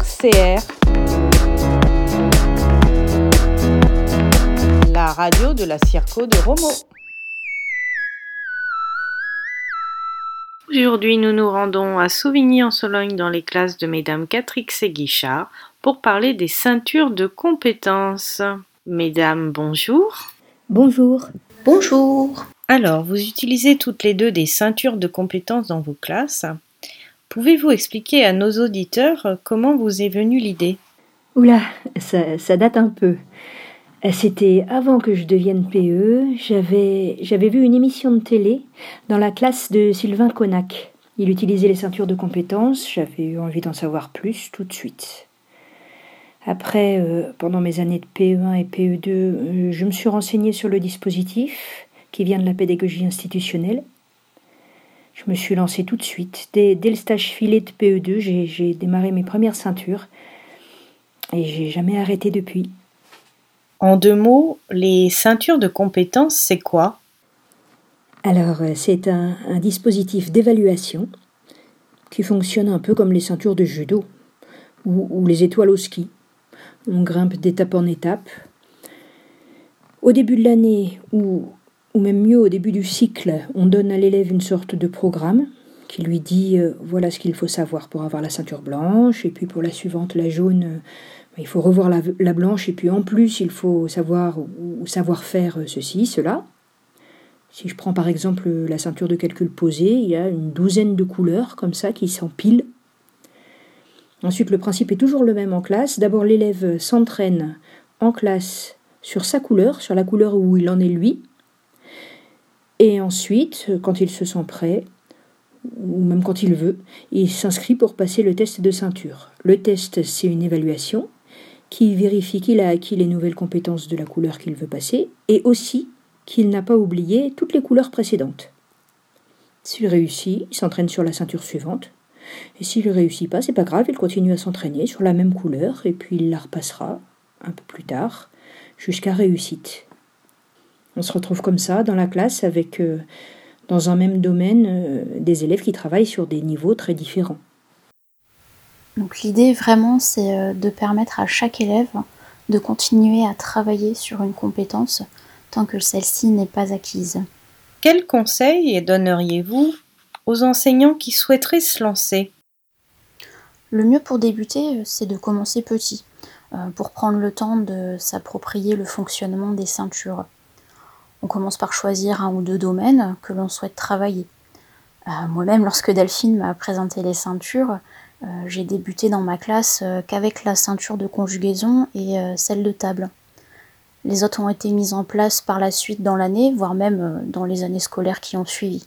RCR, la radio de la Circo de Romo. Aujourd'hui, nous nous rendons à Souvigny-en-Sologne dans les classes de mesdames Catrix et Guichard pour parler des ceintures de compétences. Mesdames, bonjour. Bonjour. Bonjour. Alors, vous utilisez toutes les deux des ceintures de compétences dans vos classes. Pouvez-vous expliquer à nos auditeurs comment vous est venue l'idée? Oula, ça, date un peu. C'était avant que je devienne PE. J'avais, vu une émission de télé dans la classe de Sylvain Connac. Il utilisait les ceintures de compétences. J'avais eu envie d'en savoir plus tout de suite. Après, euh, pendant mes années de PE1 et PE2, euh, je me suis renseignée sur le dispositif qui vient de la pédagogie institutionnelle. Je me suis lancée tout de suite. Dès, dès le stage filet de PE2, j'ai démarré mes premières ceintures et j'ai jamais arrêté depuis. En deux mots, les ceintures de compétences, c'est quoi? Alors, euh, c'est un, un dispositif d'évaluation qui fonctionne un peu comme les ceintures de judo ou, ou les étoiles au ski. On grimpe d'étape en étape. Au début de l'année, ou, ou même mieux au début du cycle, on donne à l'élève une sorte de programme qui lui dit euh, voilà ce qu'il faut savoir pour avoir la ceinture blanche, et puis pour la suivante, la jaune, euh, il faut revoir la, la, blanche, et puis en plus, il faut savoir ou, savoir faire ceci, cela. Si je prends par exemple la ceinture de calcul posée, il y a une douzaine de couleurs comme ça qui s'empilent Ensuite, le principe est toujours le même en classe. D'abord, l'élève s'entraîne en classe sur sa couleur, sur la couleur où il en est lui. Et ensuite, quand il se sent prêt, ou même quand il veut, il s'inscrit pour passer le test de ceinture. Le test, c'est une évaluation qui vérifie qu'il a acquis les nouvelles compétences de la couleur qu'il veut passer et aussi qu'il n'a pas oublié toutes les couleurs précédentes. S'il réussit, il s'entraîne sur la ceinture suivante, et s'il ne réussit pas, c'est pas grave, il continue à s'entraîner sur la même couleur et puis il la repassera un peu plus tard jusqu'à réussite. On se retrouve comme ça dans la classe avec, euh, dans un même domaine, euh, des élèves qui travaillent sur des niveaux très différents. Donc l'idée vraiment, c'est euh, de permettre à chaque élève de continuer à travailler sur une compétence tant que celle-ci n'est pas acquise. Quels conseils donneriez-vous aux enseignants qui souhaiteraient se lancer? Le mieux pour débuter, c'est de commencer petit, pour prendre le temps de s'approprier le fonctionnement des ceintures. On commence par choisir un ou deux domaines que l'on souhaite travailler. Euh, Moi-même, lorsque Delphine m'a présenté les ceintures, euh, j'ai débuté dans ma classe euh, qu'avec la ceinture de conjugaison et celle de table. Les autres ont été mises en place par la suite dans l'année, voire même dans les années scolaires qui ont suivi.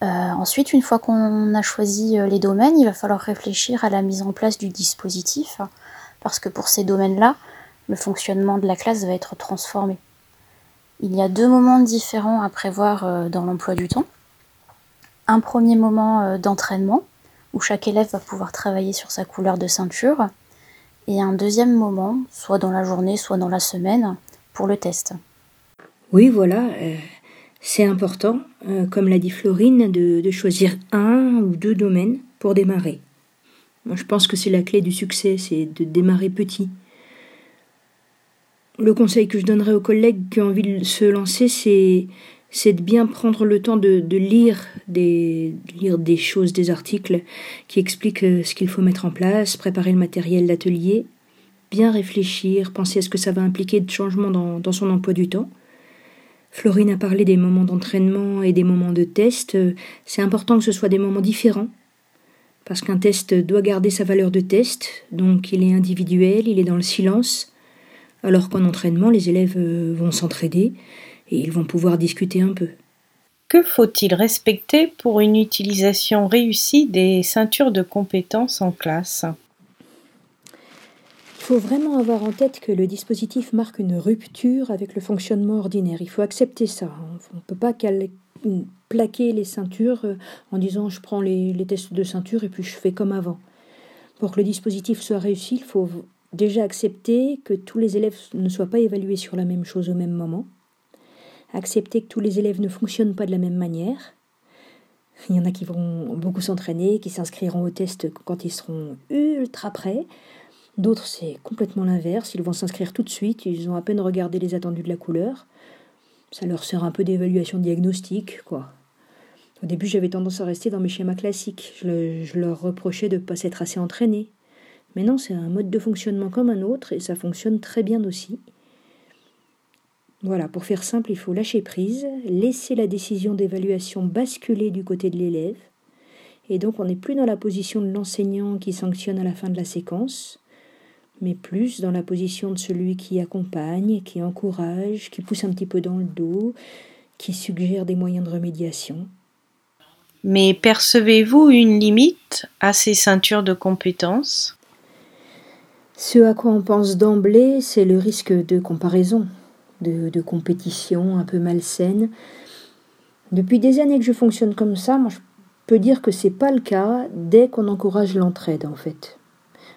Ensuite, une fois qu'on a choisi les domaines, il va falloir réfléchir à la mise en place du dispositif, parce que pour ces domaines-là, le fonctionnement de la classe va être transformé. Il y a deux moments différents à prévoir euh, dans l'emploi du temps. Un premier moment euh, d'entraînement, où chaque élève va pouvoir travailler sur sa couleur de ceinture, et un deuxième moment, soit dans la journée, soit dans la semaine, pour le test. Oui, voilà. Euh c'est important, comme l'a dit Florine, de, choisir un ou deux domaines pour démarrer. Je pense que c'est la clé du succès, c'est de démarrer petit. Le conseil que je donnerais aux collègues qui ont envie de se lancer, c'est de bien prendre le temps de, lire, des, choses, des articles qui expliquent euh, ce qu'il faut mettre en place, préparer le matériel d'atelier, bien réfléchir, penser à ce que ça va impliquer de changement dans, dans son emploi du temps. Florine a parlé des moments d'entraînement et des moments de test. C'est important que ce soit des moments différents, parce qu'un test doit garder sa valeur de test, donc il est individuel, il est dans le silence, alors qu'en entraînement, les élèves vont s'entraider et ils vont pouvoir discuter un peu. Que faut-il respecter pour une utilisation réussie des ceintures de compétences en classe? Il faut vraiment avoir en tête que le dispositif marque une rupture avec le fonctionnement ordinaire. Il faut accepter ça. On ne peut pas plaquer les ceintures en disant je prends les, les, tests de ceinture et puis je fais comme avant. Pour que le dispositif soit réussi, il faut déjà accepter que tous les élèves ne soient pas évalués sur la même chose au même moment, accepter que tous les élèves ne fonctionnent pas de la même manière, Il y en a qui vont beaucoup s'entraîner, qui s'inscriront au test quand ils seront ultra prêts. D'autres, c'est complètement l'inverse. Ils vont s'inscrire tout de suite. Ils ont à peine regardé les attendus de la couleur. Ça leur sert un peu d'évaluation diagnostique, quoi. Au début, j'avais tendance à rester dans mes schémas classiques. Je, leur reprochais de ne pas s'être assez entraînés. Mais non, c'est un mode de fonctionnement comme un autre et ça fonctionne très bien aussi. Voilà, pour faire simple, il faut lâcher prise, laisser la décision d'évaluation basculer du côté de l'élève. Et donc on n'est plus dans la position de l'enseignant qui sanctionne à la fin de la séquence, mais plus dans la position de celui qui accompagne, qui encourage, qui pousse un petit peu dans le dos, qui suggère des moyens de remédiation. Mais percevez-vous une limite à ces ceintures de compétences? Ce à quoi on pense d'emblée, c'est le risque de comparaison de, compétition un peu malsaine. Depuis des années que je fonctionne comme ça, je peux dire que c'est pas le cas dès qu'on encourage l'entraide en fait.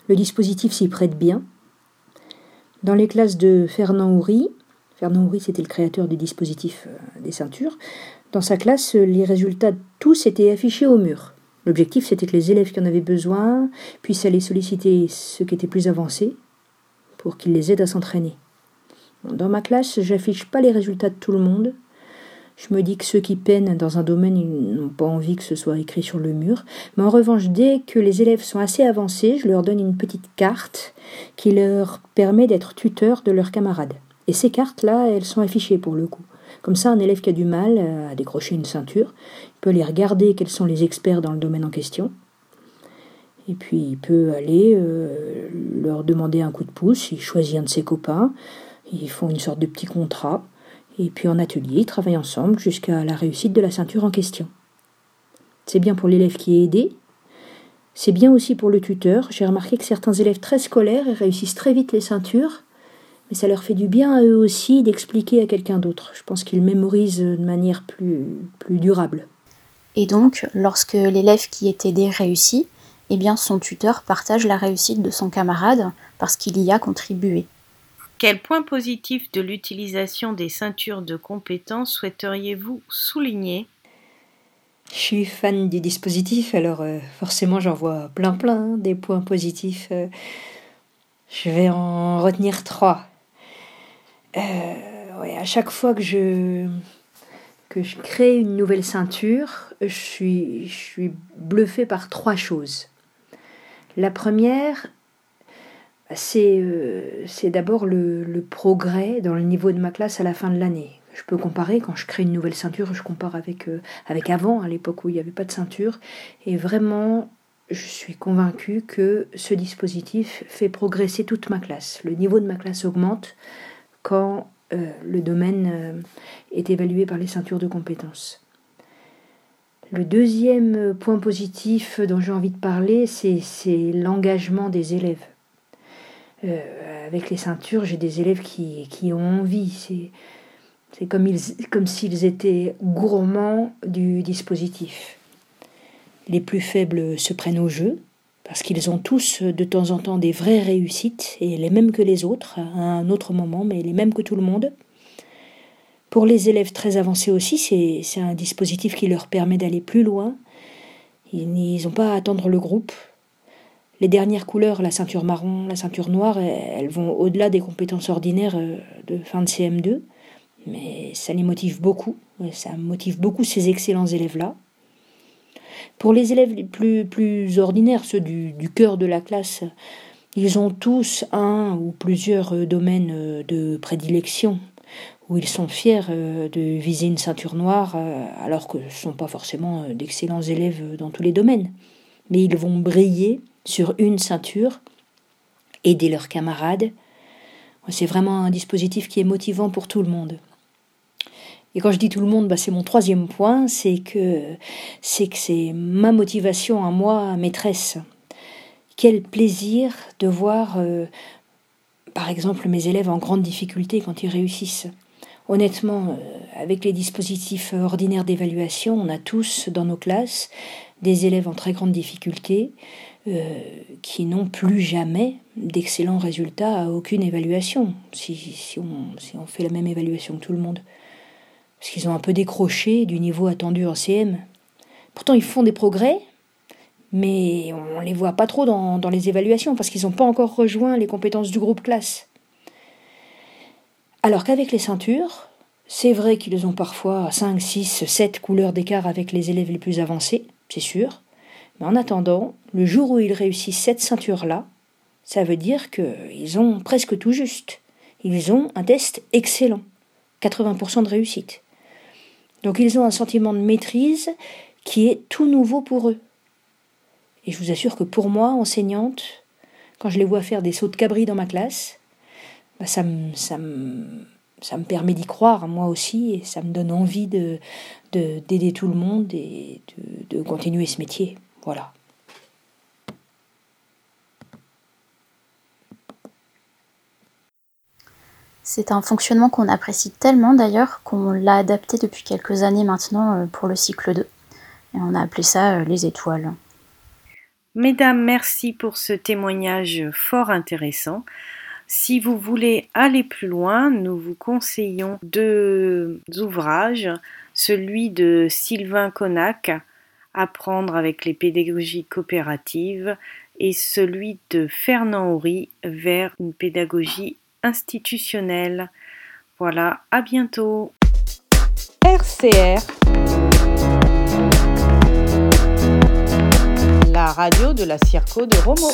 Le dispositif s'y prête bien. Dans les classes de Fernand Houry, Fernand Houry c'était le créateur du dispositif euh, des ceintures, dans sa classe les résultats tous étaient affichés au mur. L'objectif c'était que les élèves qui en avaient besoin puissent aller solliciter ceux qui étaient plus avancés pour qu'ils les aident à s'entraîner. Dans ma classe, j'affiche pas les résultats de tout le monde. Je me dis que ceux qui peinent dans un domaine n'ont pas envie que ce soit écrit sur le mur. Mais en revanche, dès que les élèves sont assez avancés, je leur donne une petite carte qui leur permet d'être tuteur de leurs camarades. Et ces cartes-là, elles sont affichées pour le coup. Comme ça, un élève qui a du mal à décrocher une ceinture, peut aller regarder quels sont les experts dans le domaine en question. Et puis il peut aller euh, leur demander un coup de pouce, il choisit un de ses copains, ils font une sorte de petit contrat, et puis en atelier, ils travaillent ensemble jusqu'à la réussite de la ceinture en question. C'est bien pour l'élève qui est aidé, c'est bien aussi pour le tuteur. J'ai remarqué que certains élèves très scolaires réussissent très vite les ceintures, mais ça leur fait du bien à eux aussi d'expliquer à quelqu'un d'autre. Je pense qu'ils mémorisent de manière plus, plus durable. Et donc, lorsque l'élève qui est aidé réussit, eh bien son tuteur partage la réussite de son camarade parce qu'il y a contribué. Quel point positif de l'utilisation des ceintures de compétences souhaiteriez-vous souligner? Je suis fan du dispositif, alors euh, forcément j'en vois plein plein hein, des points positifs. Euh. je vais en retenir trois. Euh, à chaque fois que je, que je crée une nouvelle ceinture, je suis, bluffée par trois choses. La première, euh, c'est d'abord le, progrès dans le niveau de ma classe à la fin de l'année. Je peux comparer, quand je crée une nouvelle ceinture, je compare avec, euh, avec avant, à l'époque où il n'y avait pas de ceinture. Et vraiment, je suis convaincue que ce dispositif fait progresser toute ma classe. Le niveau de ma classe augmente quand euh, le domaine est évalué par les ceintures de compétences. Le deuxième point positif dont j'ai envie de parler, c'est l'engagement des élèves. Euh, avec les ceintures, j'ai des élèves qui, ont envie. C'est, comme s'ils étaient gourmands du dispositif. Les plus faibles se prennent au jeu, parce qu'ils ont tous de temps en temps des vraies réussites, et les mêmes que les autres, à un autre moment, mais les mêmes que tout le monde. Pour les élèves très avancés aussi, c'est, un dispositif qui leur permet d'aller plus loin. Ils n'ont pas à attendre le groupe, les dernières couleurs, la ceinture marron, la ceinture noire, elles vont au-delà des compétences ordinaires de fin de CM2, mais ça les motive beaucoup, ça motive beaucoup ces excellents élèves-là. Pour les élèves les plus, plus ordinaires, ceux du, du cœur de la classe, ils ont tous un ou plusieurs euh, domaines euh, de prédilection où ils sont fiers de viser une ceinture noire alors que ce ne sont pas forcément d'excellents élèves dans tous les domaines. Mais ils vont briller sur une ceinture, aider leurs camarades. C'est vraiment un dispositif qui est motivant pour tout le monde. Et quand je dis tout le monde, bah c'est mon troisième point, c'est que c'est que c'est ma motivation à moi, maîtresse. Quel plaisir de voir, euh, par exemple, mes élèves en grande difficulté quand ils réussissent. Honnêtement, euh, avec les dispositifs ordinaires d'évaluation, on a tous dans nos classes des élèves en très grande difficulté euh, qui n'ont plus jamais d'excellents résultats à aucune évaluation, si, si, on, si, on, fait la même évaluation que tout le monde. Parce qu'ils ont un peu décroché du niveau attendu en CM. Pourtant, ils font des progrès, mais on ne les voit pas trop dans, les évaluations parce qu'ils n'ont pas encore rejoint les compétences du groupe classe. Alors qu'avec les ceintures, c'est vrai qu'ils ont parfois 5, 6, 7 couleurs d'écart avec les élèves les plus avancés, c'est sûr, mais en attendant, le jour où ils réussissent cette ceinture-là, ça veut dire qu'ils ont presque tout juste. Ils ont un test excellent, 80% de réussite. Donc ils ont un sentiment de maîtrise qui est tout nouveau pour eux. Et je vous assure que pour moi, enseignante, quand je les vois faire des sauts de cabri dans ma classe, bah ça, me, ça, me permet d'y croire, moi aussi, et ça me donne envie de, d'aider tout le monde et de, de continuer ce métier. Voilà. C'est un fonctionnement qu'on apprécie tellement d'ailleurs qu'on l'a adapté depuis quelques années maintenant euh, pour le cycle 2. Et on a appelé ça euh, les étoiles. Mesdames, merci pour ce témoignage fort intéressant. Si vous voulez aller plus loin, nous vous conseillons deux ouvrages, celui de Sylvain Connac, Apprendre avec les pédagogies coopératives, et celui de Fernand Horry, vers une pédagogie institutionnelle. Voilà, à bientôt. RCR La radio de la Circo de Romo.